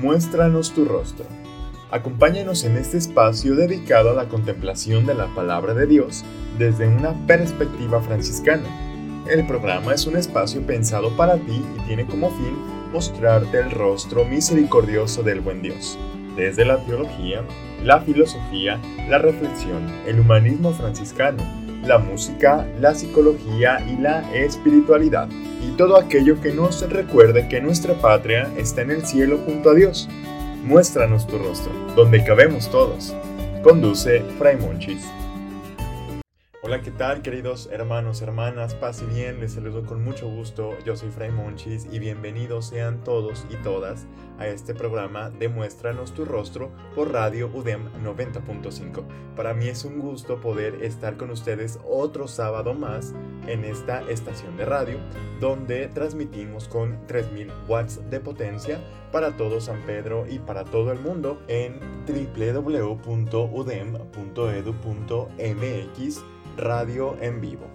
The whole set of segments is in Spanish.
Muéstranos tu rostro. Acompáñanos en este espacio dedicado a la contemplación de la palabra de Dios desde una perspectiva franciscana. El programa es un espacio pensado para ti y tiene como fin mostrarte el rostro misericordioso del buen Dios, desde la teología, la filosofía, la reflexión, el humanismo franciscano, la música, la psicología y la espiritualidad, y todo aquello que nos recuerde que nuestra patria está en el cielo junto a Dios Muéstranos tu rostro, donde cabemos todos. Conduce Fray Monchis. Hola, ¿qué tal queridos hermanos, hermanas? Paz y bien, les saludo con mucho gusto. Yo soy Fray Monchis y bienvenidos sean todos y todas a este programa de Muéstranos tu rostro por Radio UDEM 90.5. Para mí es un gusto poder estar con ustedes otro sábado más en esta estación de radio donde transmitimos con 3000 watts de potencia para todo San Pedro y para todo el mundo en www.udem.edu.mx radio en vivo.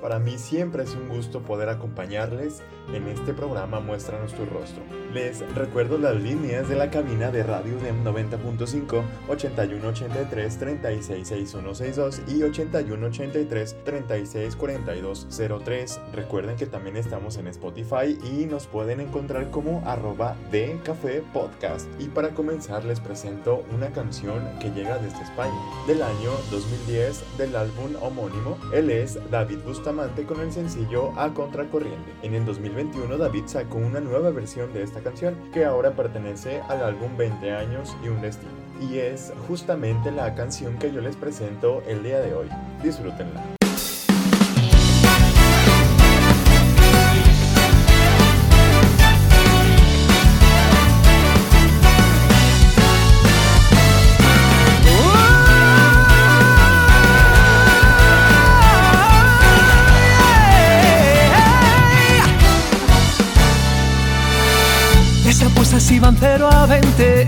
Para mí siempre es un gusto poder acompañarles en este programa Muéstranos tu rostro. Les recuerdo las líneas de la cabina de Radio DEM 90.5 8183 366162 y 8183 364203. Recuerden que también estamos en Spotify y nos pueden encontrar como arroba de café podcast. Y para comenzar les presento una canción que llega desde España del año 2010 del álbum homónimo. Él es David Bustamante con el sencillo A Contracorriente. En el 2021 David sacó una nueva versión de esta canción que ahora pertenece al álbum 20 años y un destino. Y es justamente la canción que yo les presento el día de hoy. Disfrútenla.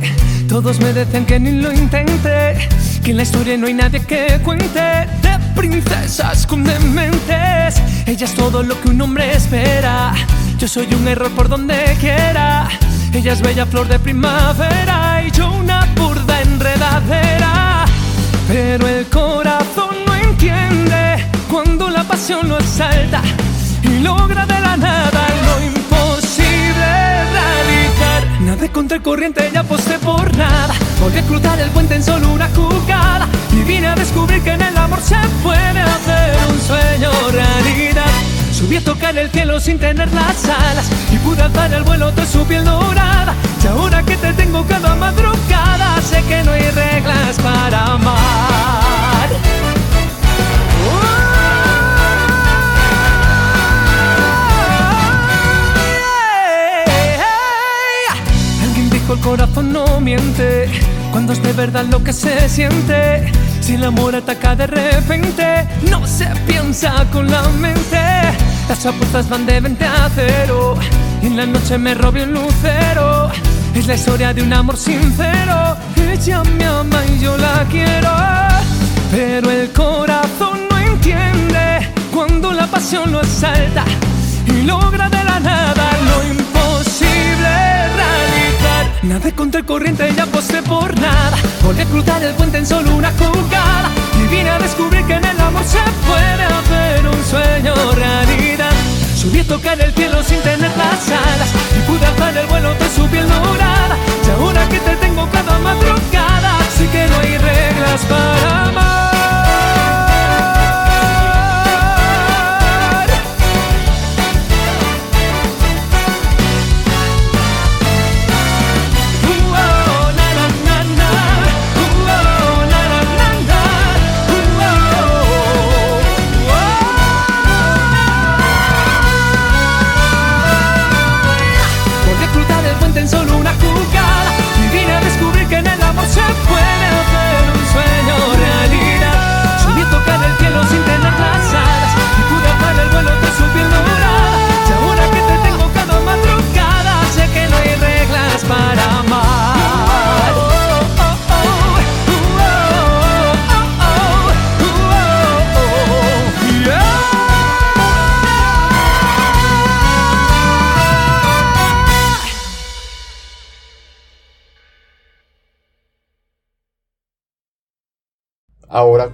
20. Todos me decían que ni lo intente. Que en la historia no hay nadie que cuente de princesas con dementes. Ella es todo lo que un hombre espera. Yo soy un error por donde quiera. Ella es bella flor de primavera y yo una burda enredadera. Pero el corazón no entiende cuando la pasión lo asalta y logra de la nada de contra el corriente, ya aposté por nada. Voy a cruzar el puente en solo una jugada. Y vine a descubrir que en el amor se puede hacer un sueño realidad. Subí a tocar el cielo sin tener las alas. Y pude alzar el vuelo de su piel dorada. Y ahora que te tengo cada madrugada, sé que no hay reglas para amar. El corazón no miente cuando es de verdad lo que se siente. Si el amor ataca de repente, no se piensa con la mente. Las apuestas van de 20 a cero y en la noche me robé un lucero. Es la historia de un amor sincero. Ella me ama y yo la quiero, pero el corazón no entiende cuando la pasión lo asalta y logra de la nada lo Nada contra el corriente, ya aposté por nada. Volví a cruzar el puente en solo una jugada. Y vine a descubrir que en el amor se puede hacer un sueño realidad. Subí a tocar el cielo sin tener las alas. Y pude alzar el vuelo de su piel dorada. Y ahora que te tengo cada madrugada, sé que no hay reglas para amar.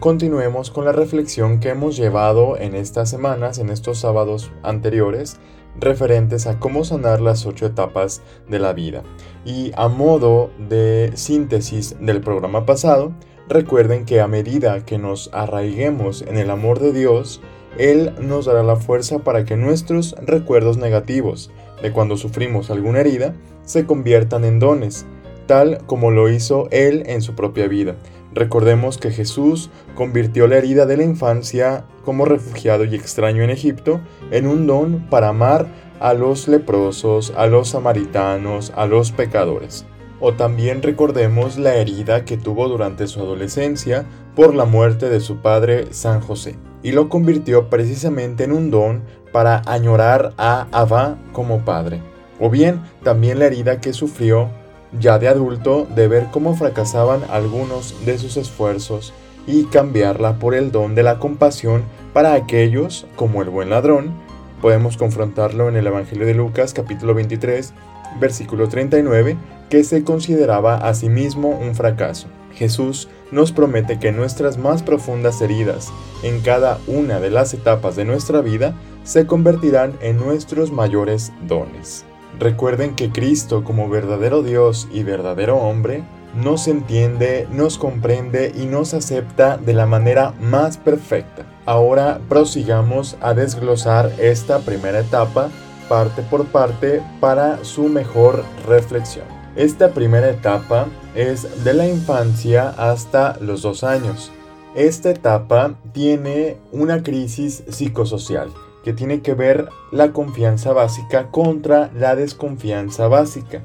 Continuemos con la reflexión que hemos llevado en estas semanas, en estos sábados anteriores, referentes a cómo sanar las ocho etapas de la vida. Y a modo de síntesis del programa pasado, recuerden que a medida que nos arraiguemos en el amor de Dios, Él nos dará la fuerza para que nuestros recuerdos negativos de cuando sufrimos alguna herida se conviertan en dones, tal como lo hizo Él en su propia vida. Recordemos que Jesús convirtió la herida de la infancia como refugiado y extraño en Egipto en un don para amar a los leprosos, a los samaritanos, a los pecadores. O también recordemos la herida que tuvo durante su adolescencia por la muerte de su padre San José, y lo convirtió precisamente en un don para añorar a Abba como padre. O bien también la herida que sufrió ya de adulto de ver cómo fracasaban algunos de sus esfuerzos y cambiarla por el don de la compasión para aquellos, como el buen ladrón, podemos confrontarlo en el Evangelio de Lucas capítulo 23, versículo 39, que se consideraba a sí mismo un fracaso. Jesús nos promete que nuestras más profundas heridas en cada una de las etapas de nuestra vida se convertirán en nuestros mayores dones. Recuerden que Cristo como verdadero Dios y verdadero hombre nos entiende, nos comprende y nos acepta de la manera más perfecta. Ahora prosigamos a desglosar esta primera etapa parte por parte para su mejor reflexión. Esta primera etapa es de la infancia hasta los dos años. Esta etapa tiene una crisis psicosocial que tiene que ver la confianza básica contra la desconfianza básica.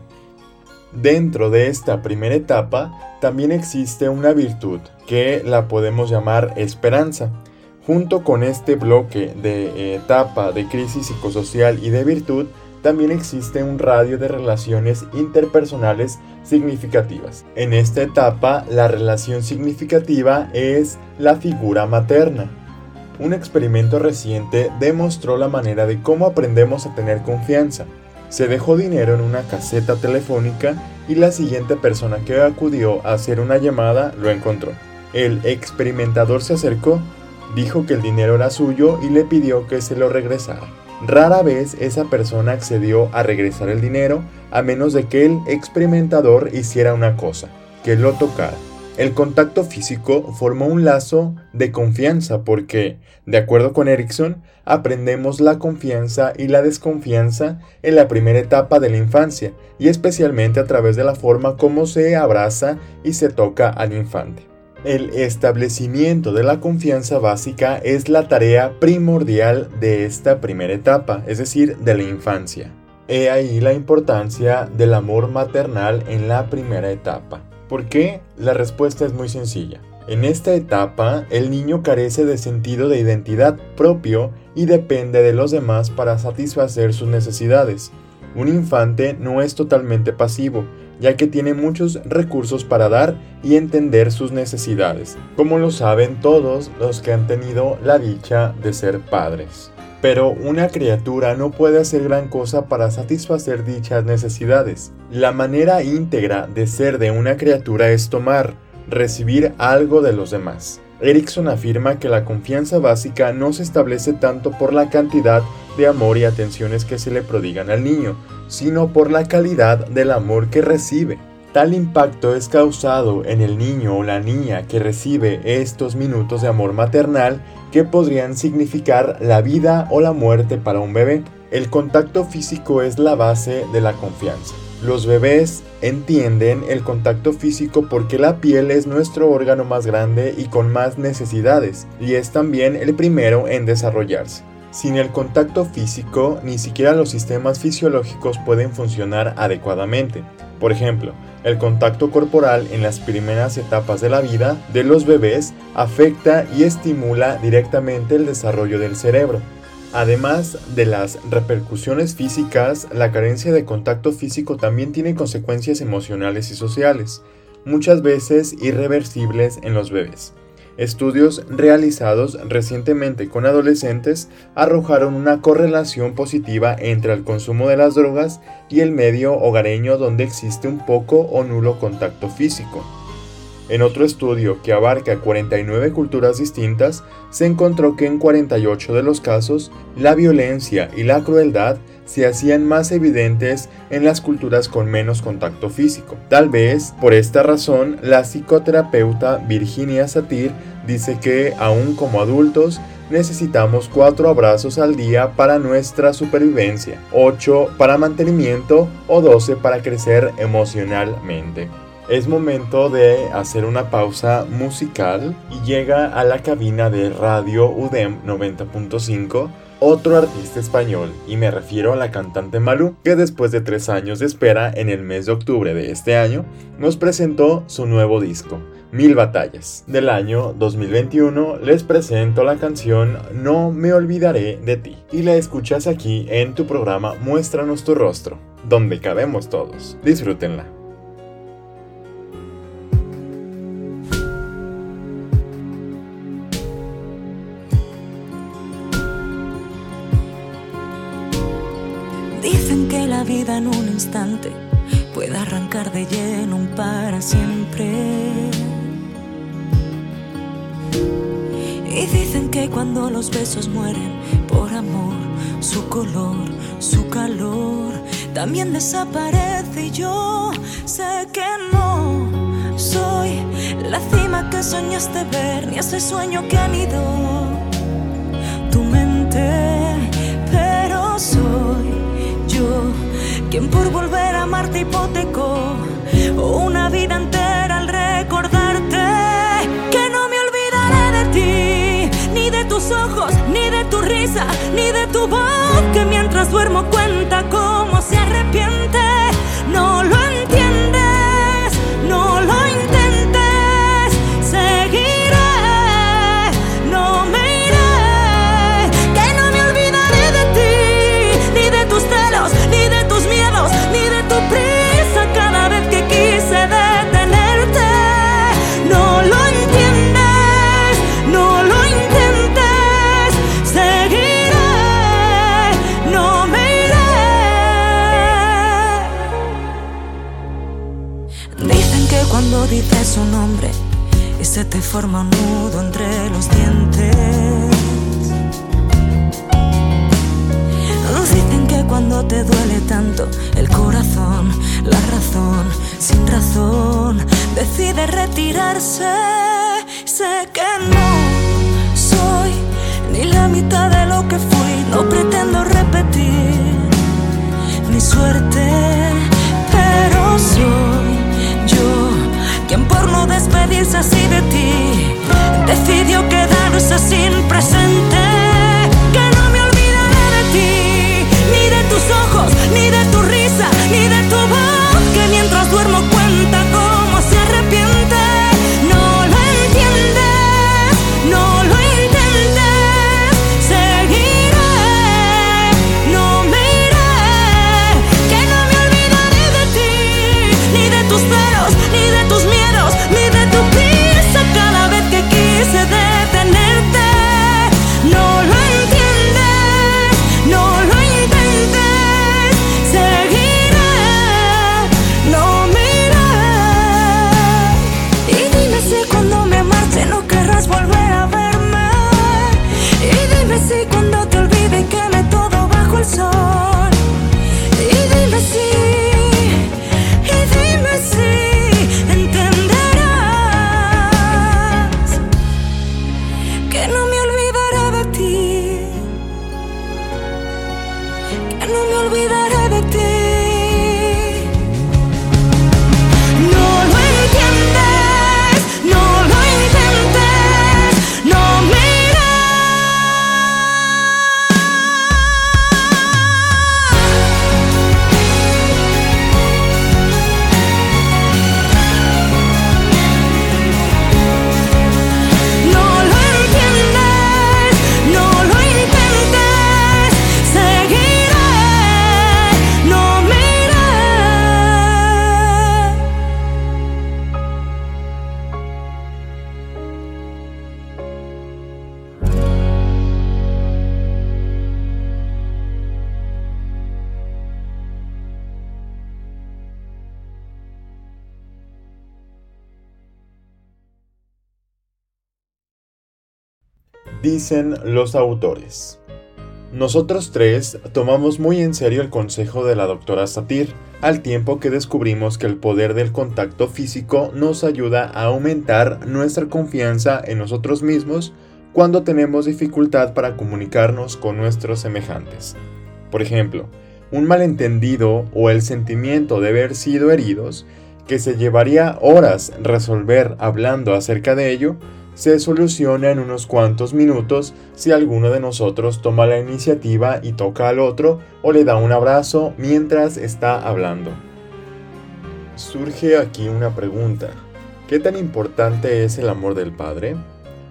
Dentro de esta primera etapa también existe una virtud que la podemos llamar esperanza. Junto con este bloque de etapa de crisis psicosocial y de virtud, también existe un radio de relaciones interpersonales significativas. En esta etapa, la relación significativa es la figura materna. Un experimento reciente demostró la manera de cómo aprendemos a tener confianza. Se dejó dinero en una caseta telefónica y la siguiente persona que acudió a hacer una llamada lo encontró. El experimentador se acercó, dijo que el dinero era suyo y le pidió que se lo regresara. Rara vez esa persona accedió a regresar el dinero a menos de que el experimentador hiciera una cosa, que lo tocara. El contacto físico formó un lazo de confianza porque, de acuerdo con Erickson, aprendemos la confianza y la desconfianza en la primera etapa de la infancia y especialmente a través de la forma como se abraza y se toca al infante. El establecimiento de la confianza básica es la tarea primordial de esta primera etapa, es decir, de la infancia. He ahí la importancia del amor maternal en la primera etapa. ¿Por qué? La respuesta es muy sencilla. En esta etapa, el niño carece de sentido de identidad propio y depende de los demás para satisfacer sus necesidades. Un infante no es totalmente pasivo, ya que tiene muchos recursos para dar y entender sus necesidades, como lo saben todos los que han tenido la dicha de ser padres. Pero una criatura no puede hacer gran cosa para satisfacer dichas necesidades. La manera íntegra de ser de una criatura es tomar, recibir algo de los demás. Erickson afirma que la confianza básica no se establece tanto por la cantidad de amor y atenciones que se le prodigan al niño, sino por la calidad del amor que recibe. Tal impacto es causado en el niño o la niña que recibe estos minutos de amor maternal que podrían significar la vida o la muerte para un bebé. El contacto físico es la base de la confianza. Los bebés entienden el contacto físico porque la piel es nuestro órgano más grande y con más necesidades, y es también el primero en desarrollarse. Sin el contacto físico, ni siquiera los sistemas fisiológicos pueden funcionar adecuadamente. Por ejemplo, el contacto corporal en las primeras etapas de la vida de los bebés afecta y estimula directamente el desarrollo del cerebro. Además de las repercusiones físicas, la carencia de contacto físico también tiene consecuencias emocionales y sociales, muchas veces irreversibles en los bebés. Estudios realizados recientemente con adolescentes arrojaron una correlación positiva entre el consumo de las drogas y el medio hogareño donde existe un poco o nulo contacto físico. En otro estudio que abarca 49 culturas distintas, se encontró que en 48 de los casos, la violencia y la crueldad se hacían más evidentes en las culturas con menos contacto físico. Tal vez por esta razón, la psicoterapeuta Virginia Satir dice que, aún como adultos, necesitamos 4 abrazos al día para nuestra supervivencia, 8 para mantenimiento o 12 para crecer emocionalmente. Es momento de hacer una pausa musical y llega a la cabina de Radio UDEM 90.5 otro artista español, y me refiero a la cantante Malú, que después de tres años de espera en el mes de octubre de este año, nos presentó su nuevo disco. Mil Batallas. Del año 2021 les presento la canción No me olvidaré de ti y la escuchas aquí en tu programa Muéstranos tu rostro, donde cabemos todos. Disfrútenla. En un instante puede arrancar de lleno un para siempre. Y dicen que cuando los besos mueren por amor, su color, su calor también desaparece. Y yo sé que no soy la cima que soñaste ver, ni ese sueño que han ido tu mente, por volver a amarte hipotecó una vida entera al recordarte que no me olvidaré de ti, ni de tus ojos, ni de tu risa, ni de tu voz, que mientras duermo cuenta cómo se arrepiente. No lo forma nudo entre los dientes. Dicen que cuando te duele tanto el corazón, la razón, sin razón, decide retirarse. Sé que no soy ni la mitad de lo que fui, no pretendo repetir mi suerte, despedirse así de ti decidió quedarse sin presente. Dicen los autores. Nosotros tres tomamos muy en serio el consejo de la doctora Satir, al tiempo que descubrimos que el poder del contacto físico nos ayuda a aumentar nuestra confianza en nosotros mismos cuando tenemos dificultad para comunicarnos con nuestros semejantes. Por ejemplo, un malentendido o el sentimiento de haber sido heridos, que se llevaría horas resolver hablando acerca de ello, se soluciona en unos cuantos minutos si alguno de nosotros toma la iniciativa y toca al otro o le da un abrazo mientras está hablando. Surge aquí una pregunta. ¿Qué tan importante es el amor del padre?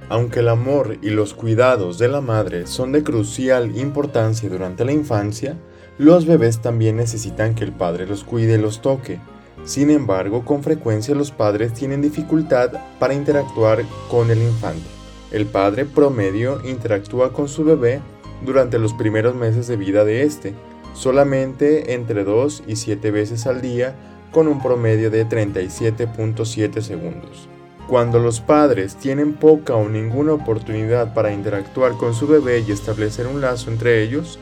Aunque el amor y los cuidados de la madre son de crucial importancia durante la infancia, los bebés también necesitan que el padre los cuide y los toque. Sin embargo, con frecuencia los padres tienen dificultad para interactuar con el infante. El padre promedio interactúa con su bebé durante los primeros meses de vida de este, solamente entre 2 y 7 veces al día con un promedio de 37.7 segundos. Cuando los padres tienen poca o ninguna oportunidad para interactuar con su bebé y establecer un lazo entre ellos,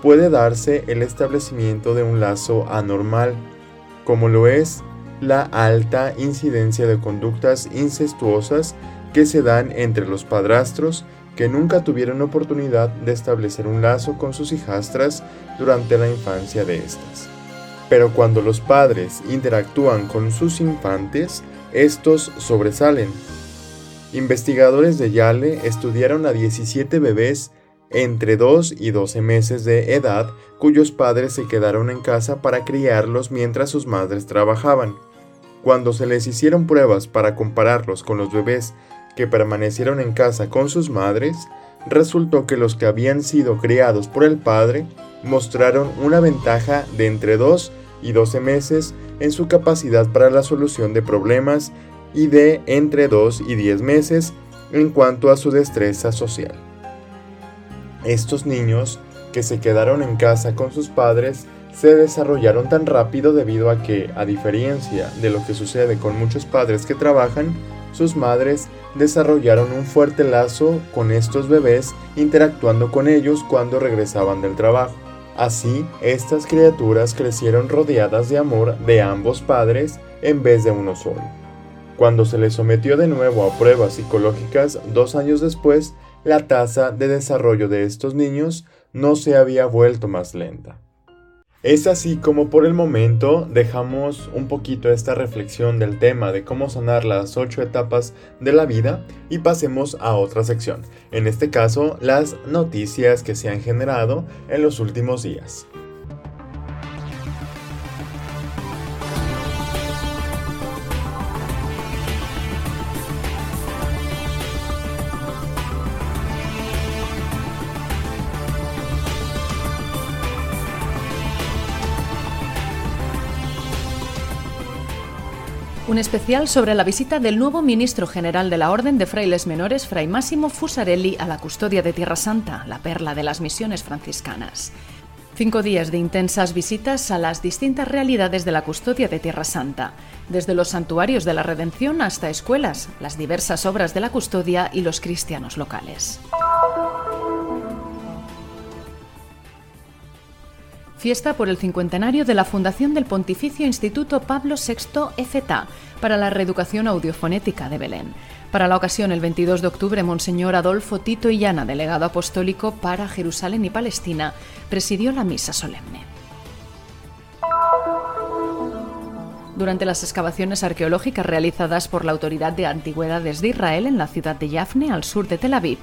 puede darse el establecimiento de un lazo anormal, como lo es la alta incidencia de conductas incestuosas que se dan entre los padrastros que nunca tuvieron oportunidad de establecer un lazo con sus hijastras durante la infancia de estas. Pero cuando los padres interactúan con sus infantes, estos sobresalen. Investigadores de Yale estudiaron a 17 bebés entre 2 y 12 meses de edad cuyos padres se quedaron en casa para criarlos mientras sus madres trabajaban. Cuando se les hicieron pruebas para compararlos con los bebés que permanecieron en casa con sus madres, resultó que los que habían sido criados por el padre mostraron una ventaja de entre 2 y 12 meses en su capacidad para la solución de problemas y de entre 2 y 10 meses en cuanto a su destreza social. Estos niños que se quedaron en casa con sus padres se desarrollaron tan rápido debido a que, a diferencia de lo que sucede con muchos padres que trabajan, sus madres desarrollaron un fuerte lazo con estos bebés interactuando con ellos cuando regresaban del trabajo. Así, estas criaturas crecieron rodeadas de amor de ambos padres en vez de uno solo. Cuando se les sometió de nuevo a pruebas psicológicas dos años después, la tasa de desarrollo de estos niños no se había vuelto más lenta. Es así como por el momento dejamos un poquito esta reflexión del tema de cómo sanar las ocho etapas de la vida y pasemos a otra sección, en este caso las noticias que se han generado en los últimos días. Un especial sobre la visita del nuevo ministro general de la Orden de Frailes Menores, Fray Máximo Fusarelli, a la custodia de Tierra Santa, la perla de las misiones franciscanas. Cinco días de intensas visitas a las distintas realidades de la custodia de Tierra Santa, desde los santuarios de la Redención hasta escuelas, las diversas obras de la custodia y los cristianos locales. Fiesta por el cincuentenario de la fundación del Pontificio Instituto Pablo VI EFETA para la reeducación audiofonética de Belén. Para la ocasión, el 22 de octubre, Monseñor Adolfo Tito Illana, delegado apostólico para Jerusalén y Palestina, presidió la misa solemne. Durante las excavaciones arqueológicas realizadas por la Autoridad de Antigüedades de Israel en la ciudad de Yafne, al sur de Tel Aviv,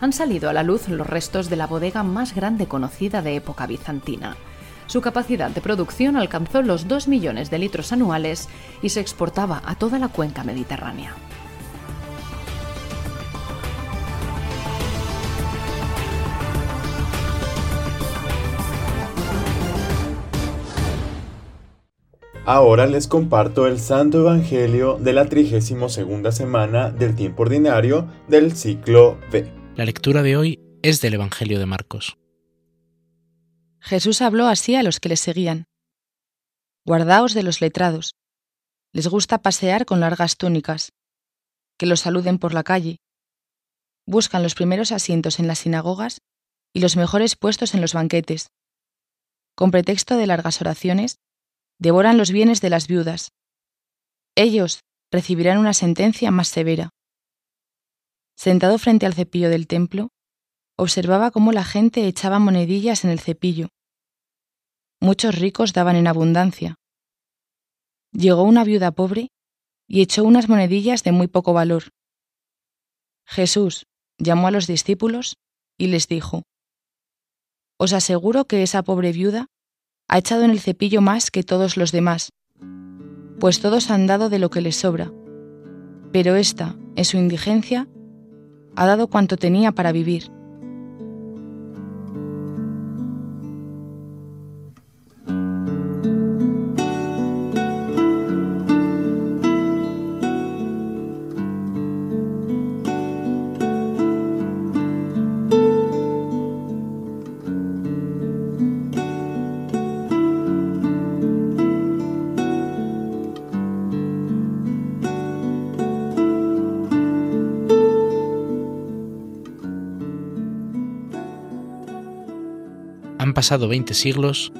han salido a la luz los restos de la bodega más grande conocida de época bizantina. Su capacidad de producción alcanzó los 2 millones de litros anuales y se exportaba a toda la cuenca mediterránea. Ahora les comparto el Santo Evangelio de la 32 semana del tiempo ordinario del ciclo B. La lectura de hoy es del Evangelio de Marcos. Jesús habló así a los que le seguían. Guardaos de los letrados. Les gusta pasear con largas túnicas, que los saluden por la calle. buscan los primeros asientos en las sinagogas y los mejores puestos en los banquetes. Con pretexto de largas oraciones, devoran los bienes de las viudas. Ellos recibirán una sentencia más severa. Sentado frente al cepillo del templo, observaba cómo la gente echaba monedillas en el cepillo. Muchos ricos daban en abundancia. Llegó una viuda pobre y echó unas monedillas de muy poco valor. Jesús llamó a los discípulos y les dijo, Os aseguro que esa pobre viuda ha echado en el cepillo más que todos los demás, pues todos han dado de lo que les sobra, pero ésta, en su indigencia, ha dado cuanto tenía para vivir. Pasado 20 siglos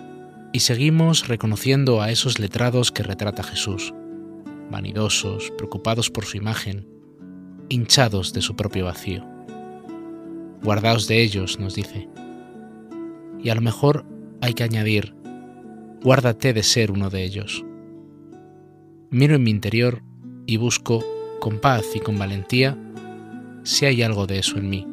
y seguimos reconociendo a esos letrados que retrata Jesús, vanidosos, preocupados por su imagen, hinchados de su propio vacío. Guardaos de ellos, nos dice. Y a lo mejor hay que añadir, guárdate de ser uno de ellos. Miro en mi interior y busco, con paz y con valentía, si hay algo de eso en mí.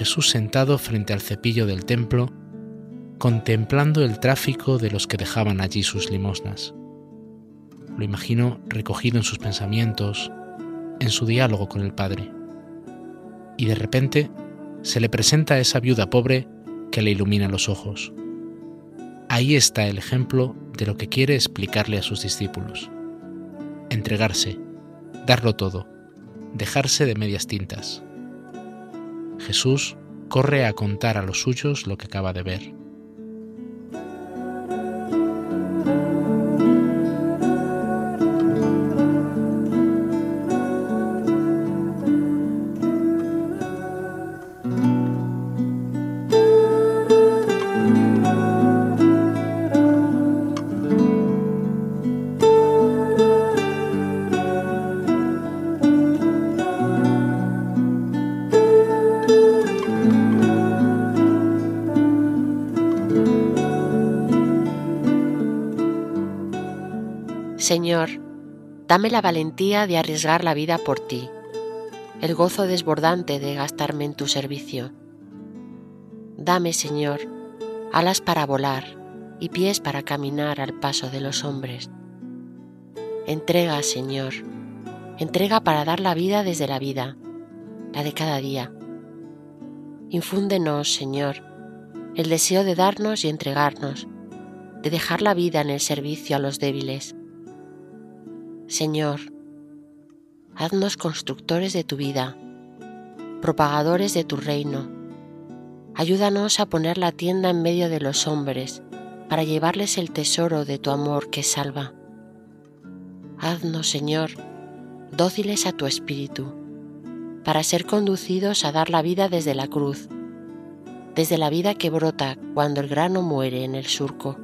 Jesús sentado frente al cepillo del templo, contemplando el tráfico de los que dejaban allí sus limosnas. Lo imagino recogido en sus pensamientos, en su diálogo con el Padre. Y de repente se le presenta a esa viuda pobre que le ilumina los ojos. Ahí está el ejemplo de lo que quiere explicarle a sus discípulos. Entregarse, darlo todo, dejarse de medias tintas. Jesús corre a contar a los suyos lo que acaba de ver. Señor, dame la valentía de arriesgar la vida por ti, el gozo desbordante de gastarme en tu servicio. Dame, Señor, alas para volar y pies para caminar al paso de los hombres. Entrega, Señor, entrega para dar la vida desde la vida, la de cada día. Infúndenos, Señor, el deseo de darnos y entregarnos, de dejar la vida en el servicio a los débiles Señor, haznos constructores de tu vida, propagadores de tu reino. Ayúdanos a poner la tienda en medio de los hombres para llevarles el tesoro de tu amor que salva. Haznos, Señor, dóciles a tu espíritu, para ser conducidos a dar la vida desde la cruz, desde la vida que brota cuando el grano muere en el surco.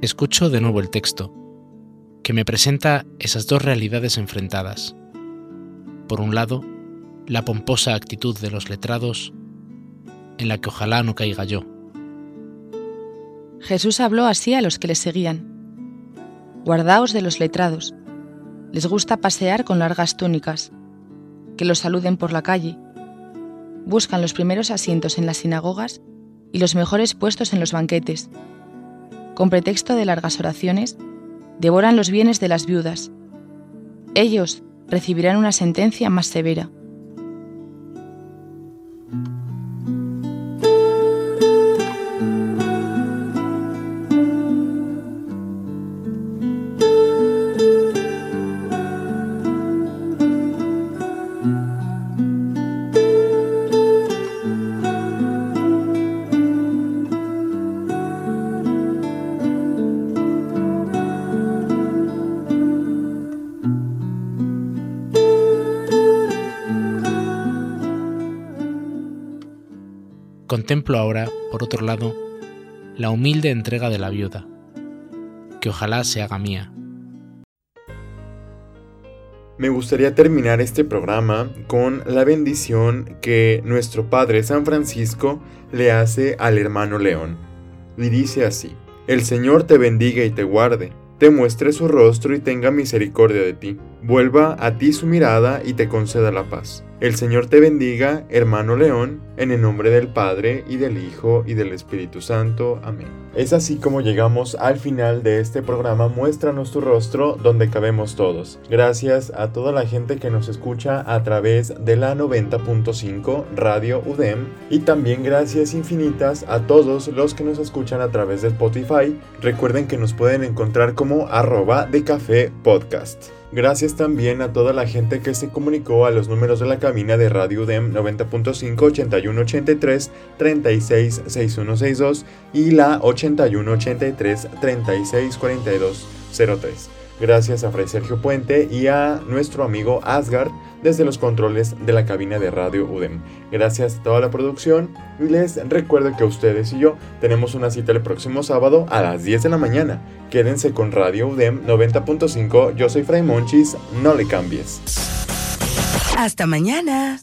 Escucho de nuevo el texto, que me presenta esas dos realidades enfrentadas. Por un lado, la pomposa actitud de los letrados, en la que ojalá no caiga yo. Jesús habló así a los que le seguían. Guardaos de los letrados. Les gusta pasear con largas túnicas, que los saluden por la calle. Buscan los primeros asientos en las sinagogas y los mejores puestos en los banquetes. Con pretexto de largas oraciones, devoran los bienes de las viudas. Ellos recibirán una sentencia más severa. Contemplo ahora, por otro lado, la humilde entrega de la viuda, que ojalá se haga mía. Me gustaría terminar este programa con la bendición que nuestro Padre San Francisco le hace al hermano León. Y dice así, El Señor te bendiga y te guarde, te muestre su rostro y tenga misericordia de ti, vuelva a ti su mirada y te conceda la paz. El Señor te bendiga, hermano León, en el nombre del Padre y del Hijo y del Espíritu Santo. Amén. Es así como llegamos al final de este programa Muéstranos tu rostro donde cabemos todos. Gracias a toda la gente que nos escucha a través de la 90.5 Radio UDEM y también gracias infinitas a todos los que nos escuchan a través de Spotify. Recuerden que nos pueden encontrar como arroba de café podcast. Gracias también a toda la gente que se comunicó a los números de la cabina de Radio DEM 90.5 8183 366162 y la 8183 364203. Gracias a Fray Sergio Puente y a nuestro amigo Asgard desde los controles de la cabina de Radio UDEM. Gracias a toda la producción y les recuerdo que ustedes y yo tenemos una cita el próximo sábado a las 10 de la mañana. Quédense con Radio UDEM 90.5. Yo soy Fray Monchis, no le cambies. Hasta mañana.